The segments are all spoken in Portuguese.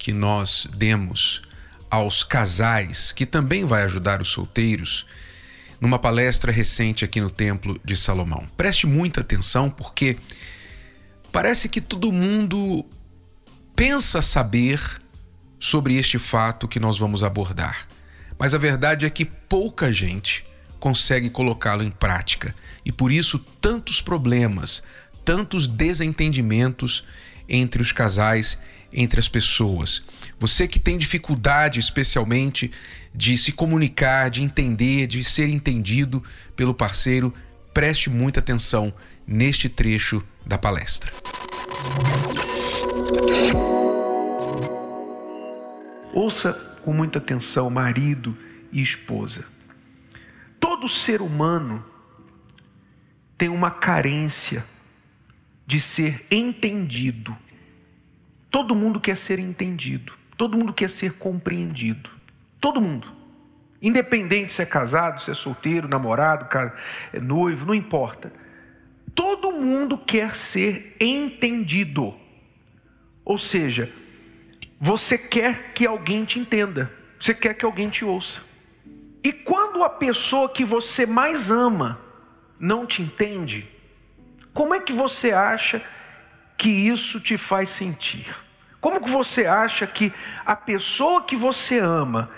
que nós demos aos casais, que também vai ajudar os solteiros, numa palestra recente aqui no Templo de Salomão. Preste muita atenção porque parece que todo mundo pensa saber sobre este fato que nós vamos abordar. Mas a verdade é que pouca gente consegue colocá-lo em prática e por isso tantos problemas, tantos desentendimentos entre os casais, entre as pessoas. Você que tem dificuldade, especialmente, de se comunicar, de entender, de ser entendido pelo parceiro, preste muita atenção neste trecho da palestra. Ouça com muita atenção, marido e esposa. Todo ser humano tem uma carência de ser entendido. Todo mundo quer ser entendido, todo mundo quer ser compreendido. Todo mundo. Independente se é casado, se é solteiro, namorado, é noivo, não importa. Todo mundo quer ser entendido. Ou seja, você quer que alguém te entenda, você quer que alguém te ouça. E quando a pessoa que você mais ama não te entende, como é que você acha que isso te faz sentir? Como que você acha que a pessoa que você ama,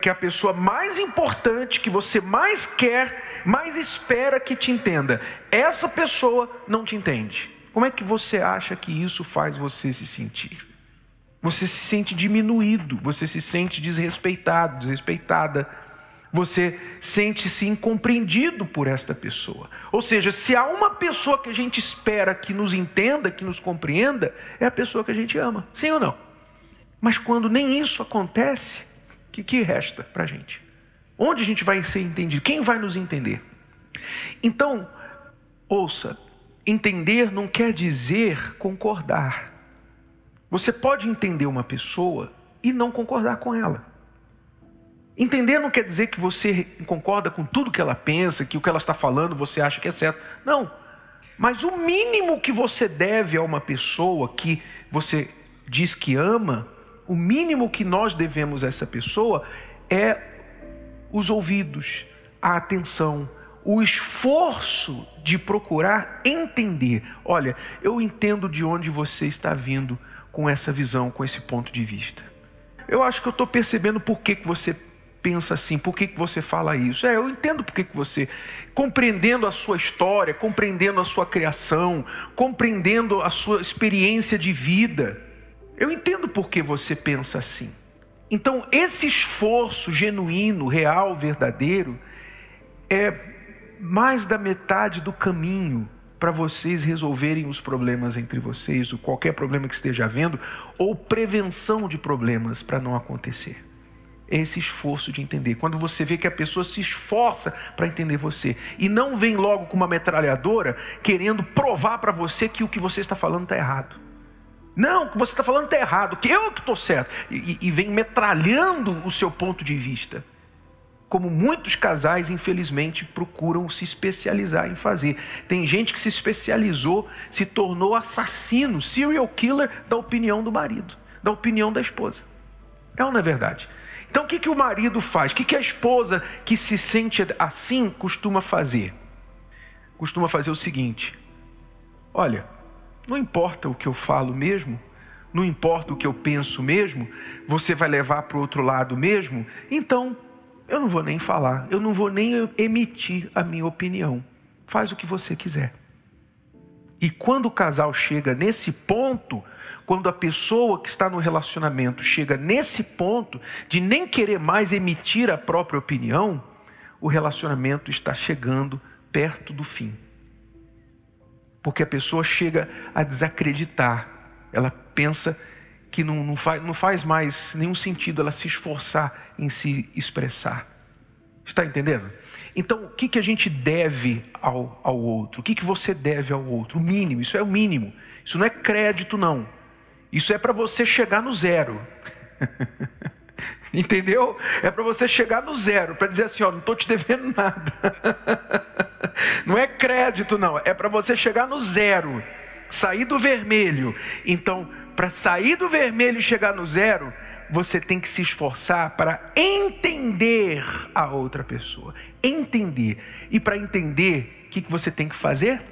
que é a pessoa mais importante, que você mais quer, mais espera que te entenda, essa pessoa não te entende? Como é que você acha que isso faz você se sentir? Você se sente diminuído, você se sente desrespeitado, desrespeitada você sente-se incompreendido por esta pessoa. Ou seja, se há uma pessoa que a gente espera que nos entenda, que nos compreenda, é a pessoa que a gente ama. Sim ou não? Mas quando nem isso acontece, o que, que resta para a gente? Onde a gente vai ser entendido? Quem vai nos entender? Então, ouça: entender não quer dizer concordar. Você pode entender uma pessoa e não concordar com ela. Entender não quer dizer que você concorda com tudo que ela pensa, que o que ela está falando você acha que é certo. Não. Mas o mínimo que você deve a uma pessoa que você diz que ama, o mínimo que nós devemos a essa pessoa é os ouvidos, a atenção, o esforço de procurar entender. Olha, eu entendo de onde você está vindo com essa visão, com esse ponto de vista. Eu acho que eu estou percebendo por que, que você pensa assim, por que, que você fala isso? É, eu entendo por que, que você, compreendendo a sua história, compreendendo a sua criação, compreendendo a sua experiência de vida, eu entendo por que você pensa assim. Então, esse esforço genuíno, real, verdadeiro, é mais da metade do caminho para vocês resolverem os problemas entre vocês, ou qualquer problema que esteja havendo, ou prevenção de problemas para não acontecer esse esforço de entender. Quando você vê que a pessoa se esforça para entender você e não vem logo com uma metralhadora querendo provar para você que o que você está falando está errado. Não, o que você está falando está errado, que eu que estou certo. E, e vem metralhando o seu ponto de vista. Como muitos casais, infelizmente, procuram se especializar em fazer. Tem gente que se especializou, se tornou assassino, serial killer da opinião do marido, da opinião da esposa. É ou não é verdade? Então o que, que o marido faz? O que, que a esposa que se sente assim costuma fazer? Costuma fazer o seguinte: olha, não importa o que eu falo mesmo, não importa o que eu penso mesmo, você vai levar para o outro lado mesmo, então eu não vou nem falar, eu não vou nem emitir a minha opinião. Faz o que você quiser. E quando o casal chega nesse ponto, quando a pessoa que está no relacionamento chega nesse ponto de nem querer mais emitir a própria opinião, o relacionamento está chegando perto do fim. Porque a pessoa chega a desacreditar, ela pensa que não, não, faz, não faz mais nenhum sentido ela se esforçar em se expressar. Está entendendo? Então, o que, que a gente deve ao, ao outro? O que, que você deve ao outro? O mínimo, isso é o mínimo. Isso não é crédito, não. Isso é para você chegar no zero. Entendeu? É para você chegar no zero, para dizer assim: ó, não estou te devendo nada. não é crédito, não. É para você chegar no zero, sair do vermelho. Então, para sair do vermelho e chegar no zero, você tem que se esforçar para entender a outra pessoa. Entender. E para entender, o que, que você tem que fazer?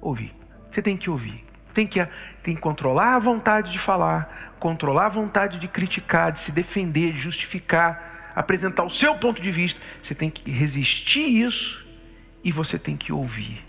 Ouvir. Você tem que ouvir. Tem que, tem que controlar a vontade de falar, controlar a vontade de criticar, de se defender, de justificar, apresentar o seu ponto de vista. Você tem que resistir isso e você tem que ouvir.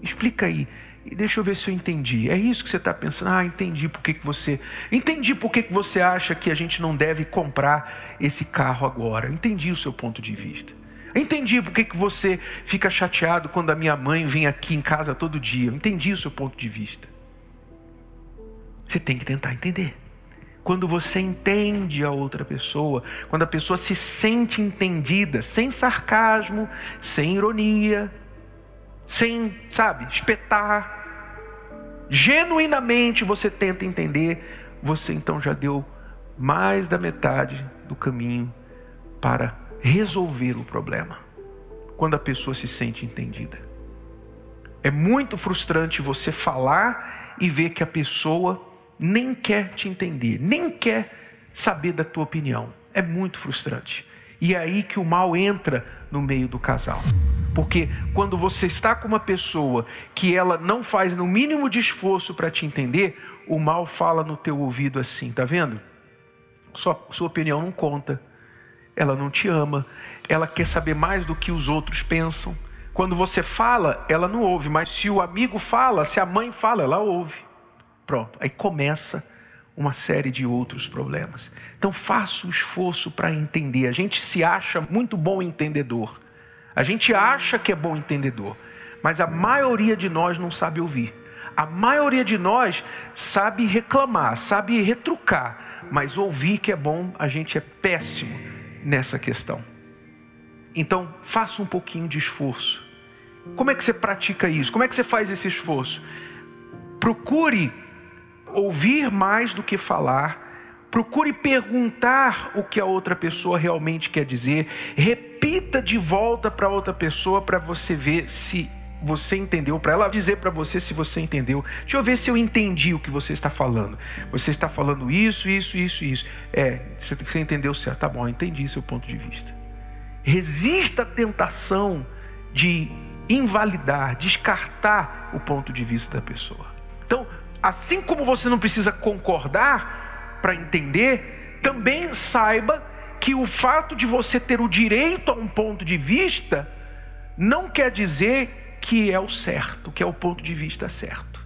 Explica aí. E deixa eu ver se eu entendi. É isso que você está pensando? Ah, entendi por que, que você. Entendi por que, que você acha que a gente não deve comprar esse carro agora. Entendi o seu ponto de vista. Entendi por que, que você fica chateado quando a minha mãe vem aqui em casa todo dia. Entendi o seu ponto de vista. Você tem que tentar entender. Quando você entende a outra pessoa, quando a pessoa se sente entendida, sem sarcasmo, sem ironia, sem, sabe, espetar, genuinamente você tenta entender, você então já deu mais da metade do caminho para resolver o problema. Quando a pessoa se sente entendida. É muito frustrante você falar e ver que a pessoa nem quer te entender, nem quer saber da tua opinião. É muito frustrante. E é aí que o mal entra no meio do casal. Porque quando você está com uma pessoa que ela não faz no mínimo de esforço para te entender, o mal fala no teu ouvido assim, tá vendo? Sua, sua opinião não conta. Ela não te ama. Ela quer saber mais do que os outros pensam. Quando você fala, ela não ouve, mas se o amigo fala, se a mãe fala, ela ouve. Pronto, aí começa uma série de outros problemas. Então faça o esforço para entender. A gente se acha muito bom entendedor. A gente acha que é bom entendedor, mas a maioria de nós não sabe ouvir. A maioria de nós sabe reclamar, sabe retrucar, mas ouvir que é bom, a gente é péssimo nessa questão. Então, faça um pouquinho de esforço. Como é que você pratica isso? Como é que você faz esse esforço? Procure ouvir mais do que falar. Procure perguntar o que a outra pessoa realmente quer dizer. Repita de volta para outra pessoa para você ver se você entendeu, para ela dizer para você se você entendeu. Deixa eu ver se eu entendi o que você está falando. Você está falando isso, isso, isso, isso. É, você entendeu certo. Tá bom, entendi seu ponto de vista. Resista à tentação de invalidar, descartar o ponto de vista da pessoa. Então, assim como você não precisa concordar para entender, também saiba que o fato de você ter o direito a um ponto de vista não quer dizer que é o certo, que é o ponto de vista certo.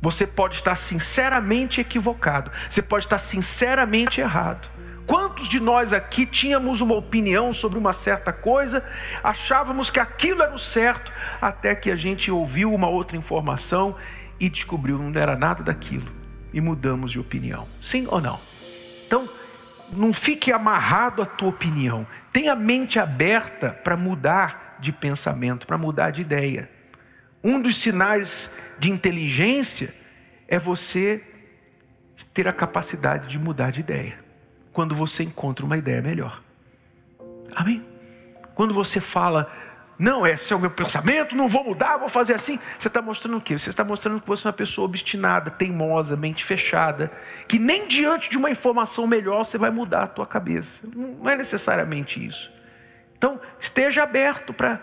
Você pode estar sinceramente equivocado, você pode estar sinceramente errado. Quantos de nós aqui tínhamos uma opinião sobre uma certa coisa, achávamos que aquilo era o certo, até que a gente ouviu uma outra informação e descobriu não era nada daquilo e mudamos de opinião. Sim ou não? Então, não fique amarrado à tua opinião. Tenha a mente aberta para mudar de pensamento, para mudar de ideia. Um dos sinais de inteligência é você ter a capacidade de mudar de ideia. Quando você encontra uma ideia melhor. Amém? Quando você fala, não, esse é o meu pensamento, não vou mudar, vou fazer assim. Você está mostrando o quê? Você está mostrando que você é uma pessoa obstinada, teimosa, mente fechada, que nem diante de uma informação melhor você vai mudar a tua cabeça. Não é necessariamente isso. Então, esteja aberto para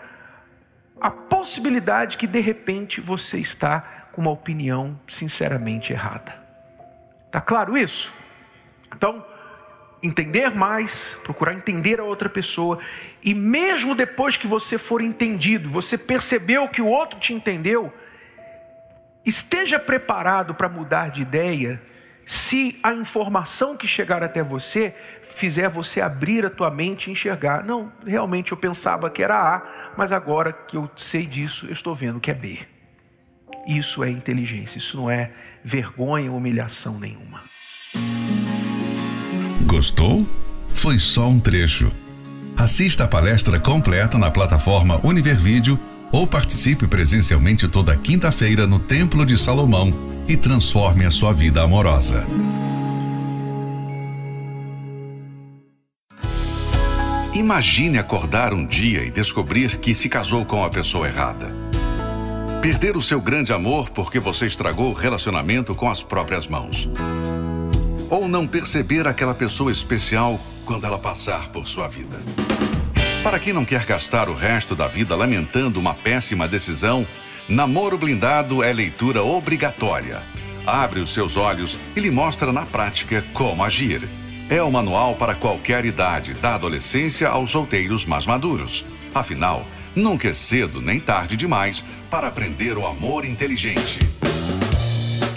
a possibilidade que de repente você está com uma opinião sinceramente errada. Tá claro isso? Então, entender mais, procurar entender a outra pessoa, e mesmo depois que você for entendido, você percebeu que o outro te entendeu, esteja preparado para mudar de ideia, se a informação que chegar até você fizer você abrir a tua mente e enxergar, não, realmente eu pensava que era A, mas agora que eu sei disso, eu estou vendo que é B. Isso é inteligência, isso não é vergonha ou humilhação nenhuma. Gostou? Foi só um trecho. Assista a palestra completa na plataforma Univervídeo ou participe presencialmente toda quinta-feira no Templo de Salomão e transforme a sua vida amorosa. Imagine acordar um dia e descobrir que se casou com a pessoa errada. Perder o seu grande amor porque você estragou o relacionamento com as próprias mãos. Ou não perceber aquela pessoa especial quando ela passar por sua vida. Para quem não quer gastar o resto da vida lamentando uma péssima decisão, Namoro Blindado é leitura obrigatória. Abre os seus olhos e lhe mostra na prática como agir. É o manual para qualquer idade, da adolescência aos solteiros mais maduros. Afinal, nunca é cedo nem tarde demais para aprender o amor inteligente.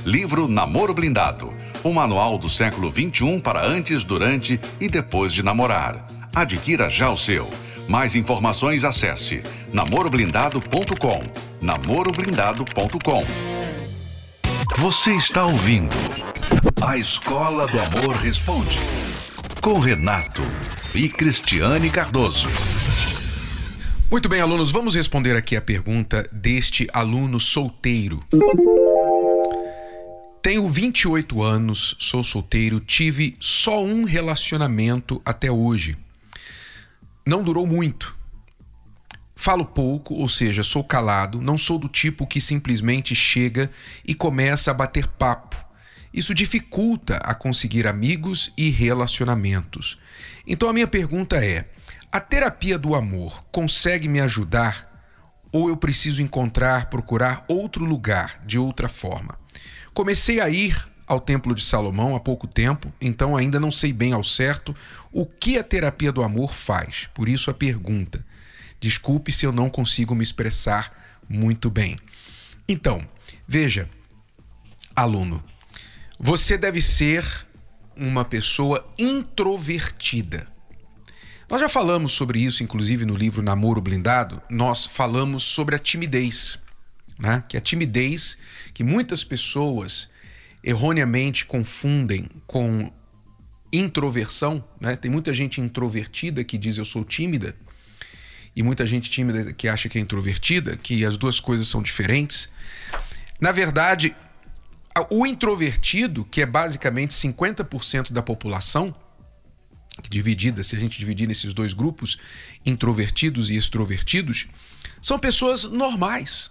Livro Namoro Blindado. O manual do século XXI para antes, durante e depois de namorar. Adquira já o seu. Mais informações acesse namoroblindado.com. namoroblindado.com. Você está ouvindo A Escola do Amor Responde com Renato e Cristiane Cardoso. Muito bem, alunos, vamos responder aqui a pergunta deste aluno solteiro. Tenho 28 anos, sou solteiro, tive só um relacionamento até hoje. Não durou muito. Falo pouco, ou seja, sou calado, não sou do tipo que simplesmente chega e começa a bater papo. Isso dificulta a conseguir amigos e relacionamentos. Então a minha pergunta é: a terapia do amor consegue me ajudar? Ou eu preciso encontrar, procurar outro lugar, de outra forma? Comecei a ir ao Templo de Salomão há pouco tempo, então ainda não sei bem ao certo o que a terapia do amor faz. Por isso a pergunta. Desculpe se eu não consigo me expressar muito bem. Então, veja, aluno, você deve ser uma pessoa introvertida. Nós já falamos sobre isso, inclusive no livro Namoro Blindado. Nós falamos sobre a timidez, né? Que a timidez que muitas pessoas erroneamente confundem com introversão, né? Tem muita gente introvertida que diz eu sou tímida e muita gente tímida que acha que é introvertida, que as duas coisas são diferentes. Na verdade, o introvertido, que é basicamente 50% da população, dividida, se a gente dividir nesses dois grupos, introvertidos e extrovertidos, são pessoas normais.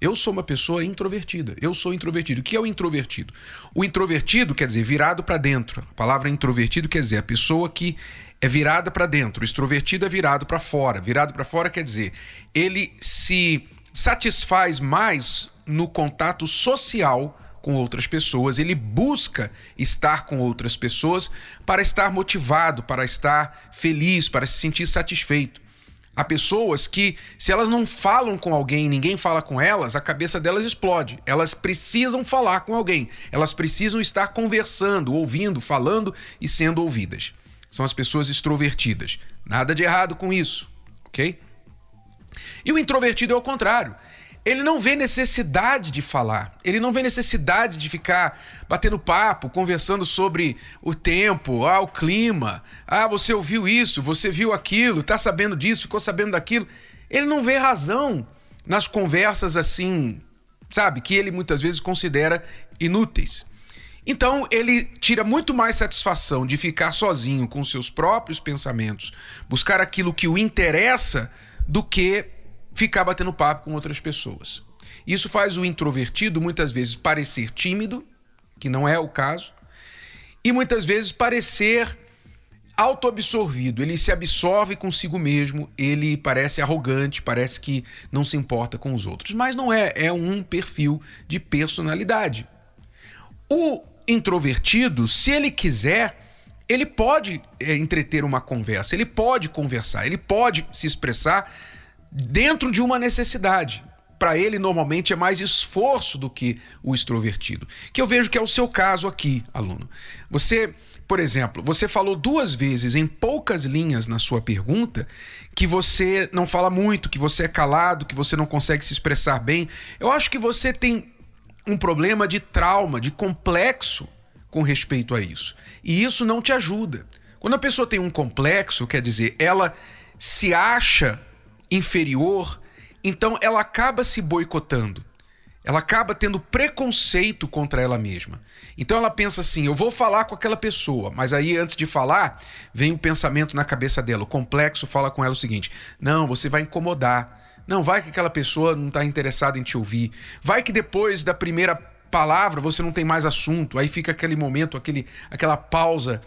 Eu sou uma pessoa introvertida. Eu sou introvertido. O que é o introvertido? O introvertido quer dizer virado para dentro. A palavra introvertido quer dizer a pessoa que é virada para dentro. O extrovertido é virado para fora. Virado para fora quer dizer ele se satisfaz mais no contato social com outras pessoas, ele busca estar com outras pessoas para estar motivado, para estar feliz, para se sentir satisfeito. Há pessoas que, se elas não falam com alguém, ninguém fala com elas, a cabeça delas explode. Elas precisam falar com alguém. Elas precisam estar conversando, ouvindo, falando e sendo ouvidas. São as pessoas extrovertidas. Nada de errado com isso, ok? E o introvertido é o contrário ele não vê necessidade de falar, ele não vê necessidade de ficar batendo papo, conversando sobre o tempo, ah, o clima, ah, você ouviu isso, você viu aquilo, tá sabendo disso, ficou sabendo daquilo. Ele não vê razão nas conversas assim, sabe, que ele muitas vezes considera inúteis. Então ele tira muito mais satisfação de ficar sozinho com seus próprios pensamentos, buscar aquilo que o interessa, do que ficar batendo papo com outras pessoas. Isso faz o introvertido muitas vezes parecer tímido, que não é o caso, e muitas vezes parecer autoabsorvido. Ele se absorve consigo mesmo, ele parece arrogante, parece que não se importa com os outros. Mas não é, é um perfil de personalidade. O introvertido, se ele quiser, ele pode é, entreter uma conversa, ele pode conversar, ele pode se expressar dentro de uma necessidade. Para ele, normalmente, é mais esforço do que o extrovertido. Que eu vejo que é o seu caso aqui, aluno. Você por exemplo, você falou duas vezes em poucas linhas na sua pergunta que você não fala muito, que você é calado, que você não consegue se expressar bem. Eu acho que você tem um problema de trauma, de complexo com respeito a isso. E isso não te ajuda. Quando a pessoa tem um complexo, quer dizer, ela se acha inferior, então ela acaba se boicotando. Ela acaba tendo preconceito contra ela mesma. Então ela pensa assim: eu vou falar com aquela pessoa, mas aí antes de falar, vem o um pensamento na cabeça dela. O complexo fala com ela o seguinte: não, você vai incomodar. Não, vai que aquela pessoa não está interessada em te ouvir. Vai que depois da primeira palavra você não tem mais assunto. Aí fica aquele momento, aquele, aquela pausa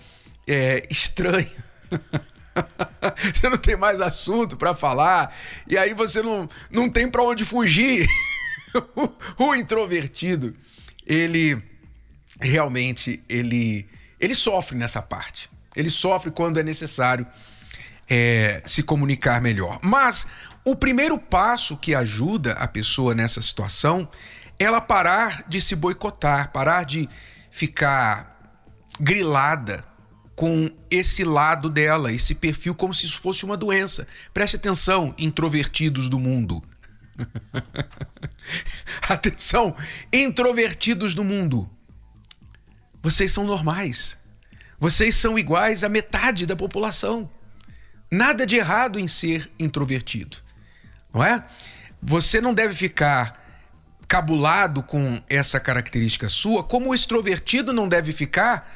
é, estranha. você não tem mais assunto para falar. E aí você não, não tem para onde fugir. o introvertido, ele realmente ele, ele sofre nessa parte. Ele sofre quando é necessário é, se comunicar melhor. Mas o primeiro passo que ajuda a pessoa nessa situação é ela parar de se boicotar, parar de ficar grilada com esse lado dela, esse perfil, como se isso fosse uma doença. Preste atenção, introvertidos do mundo. Atenção, introvertidos do mundo. Vocês são normais. Vocês são iguais à metade da população. Nada de errado em ser introvertido, não é? Você não deve ficar cabulado com essa característica sua, como o extrovertido não deve ficar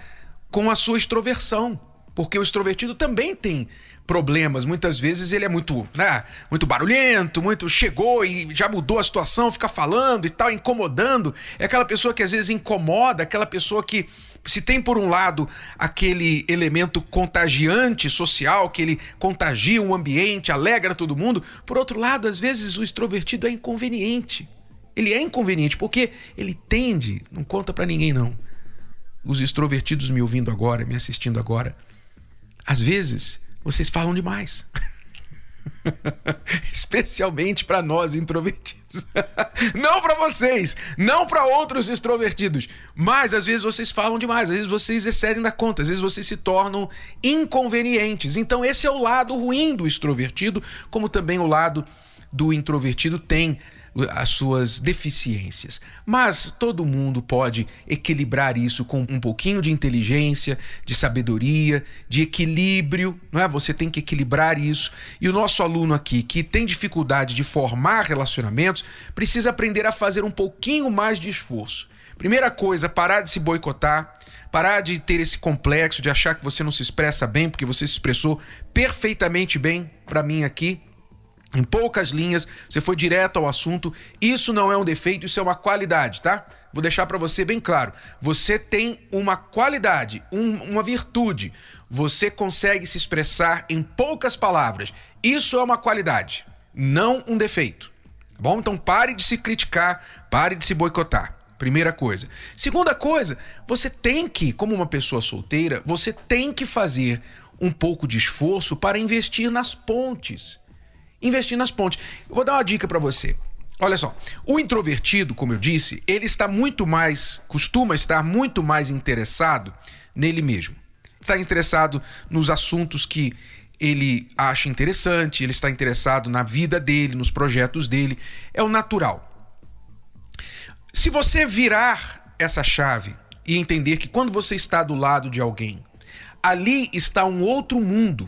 com a sua extroversão, porque o extrovertido também tem problemas. Muitas vezes ele é muito, né, muito barulhento, muito chegou e já mudou a situação, fica falando e tal, incomodando. É aquela pessoa que às vezes incomoda, aquela pessoa que se tem por um lado aquele elemento contagiante social, que ele contagia o ambiente, alegra todo mundo, por outro lado, às vezes o extrovertido é inconveniente. Ele é inconveniente porque ele tende, não conta para ninguém não. Os extrovertidos me ouvindo agora, me assistindo agora, às vezes vocês falam demais. Especialmente para nós introvertidos. não para vocês, não para outros extrovertidos, mas às vezes vocês falam demais, às vezes vocês excedem da conta, às vezes vocês se tornam inconvenientes. Então esse é o lado ruim do extrovertido, como também o lado do introvertido tem as suas deficiências. Mas todo mundo pode equilibrar isso com um pouquinho de inteligência, de sabedoria, de equilíbrio, não é? Você tem que equilibrar isso. E o nosso aluno aqui, que tem dificuldade de formar relacionamentos, precisa aprender a fazer um pouquinho mais de esforço. Primeira coisa, parar de se boicotar, parar de ter esse complexo de achar que você não se expressa bem, porque você se expressou perfeitamente bem para mim aqui. Em poucas linhas, você foi direto ao assunto. Isso não é um defeito, isso é uma qualidade, tá? Vou deixar para você bem claro. Você tem uma qualidade, um, uma virtude. Você consegue se expressar em poucas palavras. Isso é uma qualidade, não um defeito. Tá bom? Então pare de se criticar, pare de se boicotar. Primeira coisa. Segunda coisa, você tem que, como uma pessoa solteira, você tem que fazer um pouco de esforço para investir nas pontes investir nas pontes. Vou dar uma dica para você. Olha só, o introvertido, como eu disse, ele está muito mais, costuma estar muito mais interessado nele mesmo. Está interessado nos assuntos que ele acha interessante, ele está interessado na vida dele, nos projetos dele. É o natural. Se você virar essa chave e entender que quando você está do lado de alguém, ali está um outro mundo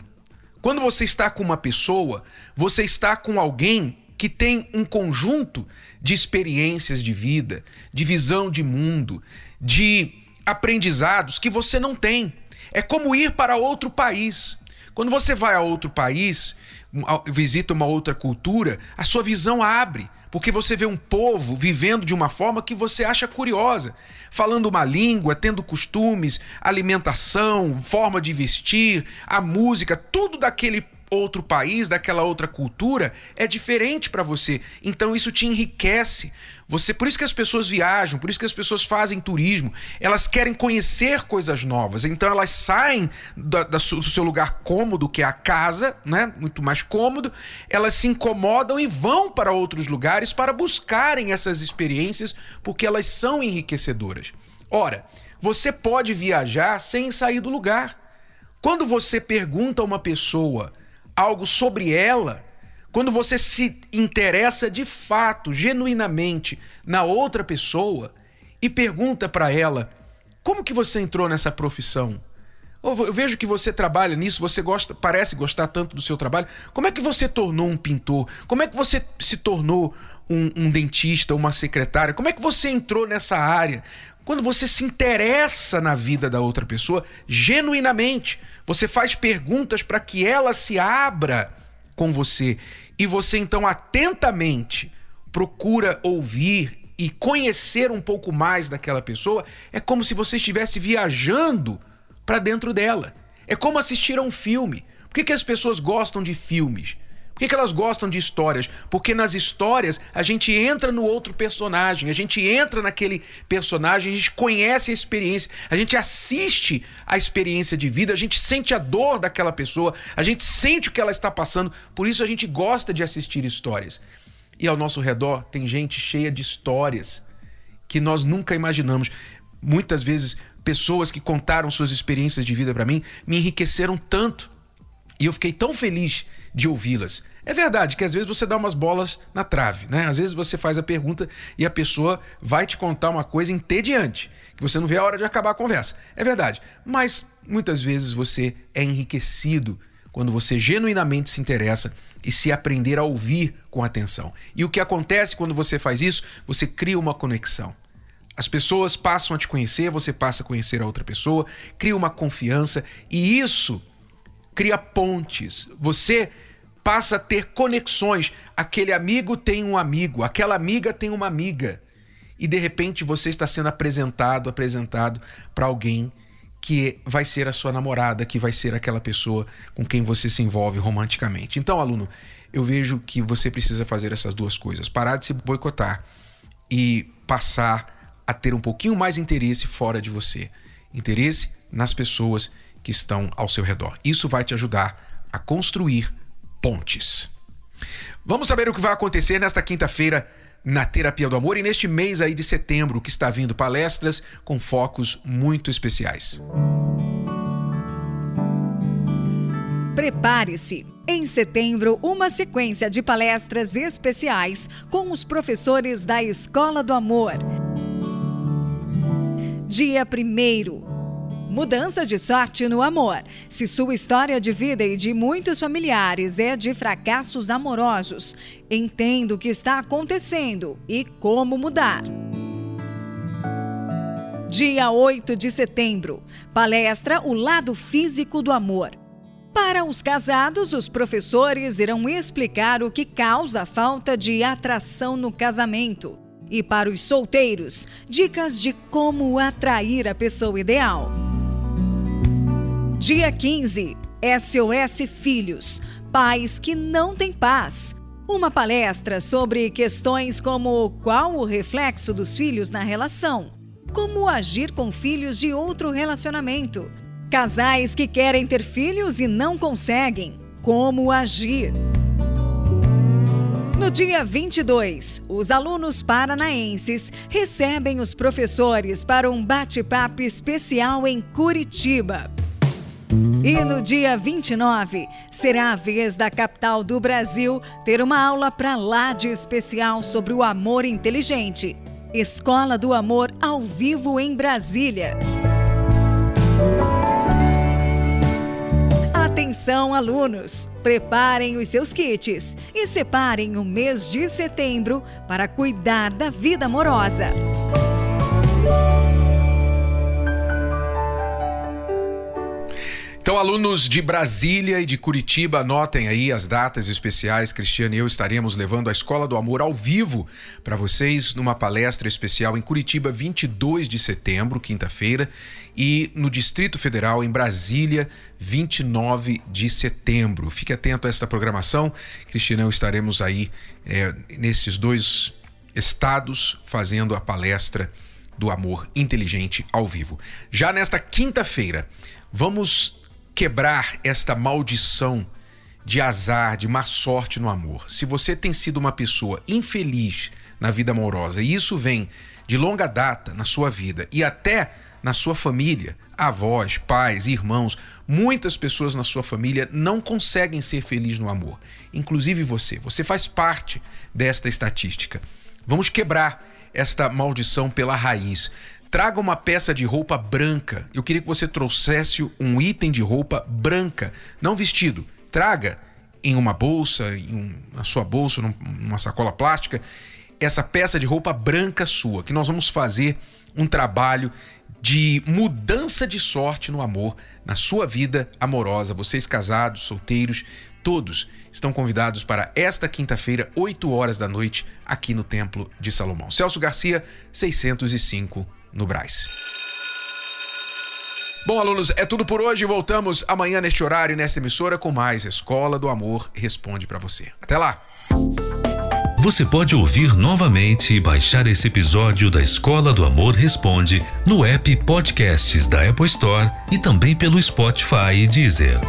quando você está com uma pessoa, você está com alguém que tem um conjunto de experiências de vida, de visão de mundo, de aprendizados que você não tem. É como ir para outro país. Quando você vai a outro país, visita uma outra cultura, a sua visão abre porque você vê um povo vivendo de uma forma que você acha curiosa, falando uma língua, tendo costumes, alimentação, forma de vestir, a música, tudo daquele outro país, daquela outra cultura, é diferente para você. Então isso te enriquece. Você, por isso que as pessoas viajam, por isso que as pessoas fazem turismo. Elas querem conhecer coisas novas. Então elas saem do, seu lugar cômodo, que é a casa, né? Muito mais cômodo. Elas se incomodam e vão para outros lugares para buscarem essas experiências, porque elas são enriquecedoras. Ora, Você pode viajar sem sair do lugar. Quando você pergunta a uma pessoa algo sobre ela, quando você se interessa de fato, genuinamente, na outra pessoa e pergunta para ela: como que você entrou nessa profissão? Eu vejo que você trabalha nisso, você gosta, parece gostar tanto do seu trabalho. Como é que você tornou um pintor? Como é que você se tornou um, um dentista, uma secretária? Como é que você entrou nessa área? Quando você se interessa na vida da outra pessoa genuinamente, você faz perguntas para que ela se abra com você e você então atentamente procura ouvir e conhecer um pouco mais daquela pessoa, é como se você estivesse viajando para dentro dela. É como assistir a um filme. Por que, que as pessoas gostam de filmes? Por que, que elas gostam de histórias? Porque nas histórias a gente entra no outro personagem, a gente entra naquele personagem, a gente conhece a experiência, a gente assiste a experiência de vida, a gente sente a dor daquela pessoa, a gente sente o que ela está passando, por isso a gente gosta de assistir histórias. E ao nosso redor tem gente cheia de histórias que nós nunca imaginamos. Muitas vezes pessoas que contaram suas experiências de vida para mim me enriqueceram tanto. E eu fiquei tão feliz de ouvi-las. É verdade que às vezes você dá umas bolas na trave, né? Às vezes você faz a pergunta e a pessoa vai te contar uma coisa entediante, que você não vê a hora de acabar a conversa. É verdade. Mas muitas vezes você é enriquecido quando você genuinamente se interessa e se aprender a ouvir com atenção. E o que acontece quando você faz isso? Você cria uma conexão. As pessoas passam a te conhecer, você passa a conhecer a outra pessoa, cria uma confiança e isso cria pontes. Você passa a ter conexões. Aquele amigo tem um amigo, aquela amiga tem uma amiga. E de repente você está sendo apresentado, apresentado para alguém que vai ser a sua namorada, que vai ser aquela pessoa com quem você se envolve romanticamente. Então, aluno, eu vejo que você precisa fazer essas duas coisas: parar de se boicotar e passar a ter um pouquinho mais interesse fora de você. Interesse nas pessoas que estão ao seu redor. Isso vai te ajudar a construir pontes. Vamos saber o que vai acontecer nesta quinta-feira na Terapia do Amor e neste mês aí de setembro que está vindo palestras com focos muito especiais. Prepare-se! Em setembro, uma sequência de palestras especiais com os professores da Escola do Amor. Dia 1 Mudança de sorte no amor. Se sua história de vida e de muitos familiares é de fracassos amorosos, entenda o que está acontecendo e como mudar. Dia 8 de setembro. Palestra O Lado Físico do Amor. Para os casados, os professores irão explicar o que causa a falta de atração no casamento e para os solteiros, dicas de como atrair a pessoa ideal. Dia 15. SOS Filhos Pais que não têm paz. Uma palestra sobre questões como qual o reflexo dos filhos na relação, como agir com filhos de outro relacionamento, casais que querem ter filhos e não conseguem, como agir. No dia 22, os alunos paranaenses recebem os professores para um bate-papo especial em Curitiba. E no dia 29, será a vez da capital do Brasil ter uma aula para lá de especial sobre o amor inteligente. Escola do Amor ao vivo em Brasília. Atenção, alunos! Preparem os seus kits e separem o mês de setembro para cuidar da vida amorosa. Então, alunos de Brasília e de Curitiba, anotem aí as datas especiais. Cristiano e eu estaremos levando a Escola do Amor ao vivo para vocês numa palestra especial em Curitiba, 22 de setembro, quinta-feira, e no Distrito Federal, em Brasília, 29 de setembro. Fique atento a esta programação. Cristiano e eu estaremos aí é, nesses dois estados fazendo a palestra do amor inteligente ao vivo. Já nesta quinta-feira, vamos quebrar esta maldição de azar, de má sorte no amor. Se você tem sido uma pessoa infeliz na vida amorosa e isso vem de longa data na sua vida e até na sua família, avós, pais, irmãos, muitas pessoas na sua família não conseguem ser felizes no amor. Inclusive você. Você faz parte desta estatística. Vamos quebrar esta maldição pela raiz. Traga uma peça de roupa branca. Eu queria que você trouxesse um item de roupa branca, não vestido. Traga em uma bolsa, em um, na sua bolsa, numa sacola plástica, essa peça de roupa branca sua, que nós vamos fazer um trabalho de mudança de sorte no amor, na sua vida amorosa. Vocês casados, solteiros, todos estão convidados para esta quinta-feira, 8 horas da noite, aqui no Templo de Salomão. Celso Garcia, 605, no Braz. Bom, alunos, é tudo por hoje. Voltamos amanhã neste horário, nesta emissora, com mais Escola do Amor Responde para você. Até lá! Você pode ouvir novamente e baixar esse episódio da Escola do Amor Responde no app Podcasts da Apple Store e também pelo Spotify e Deezer.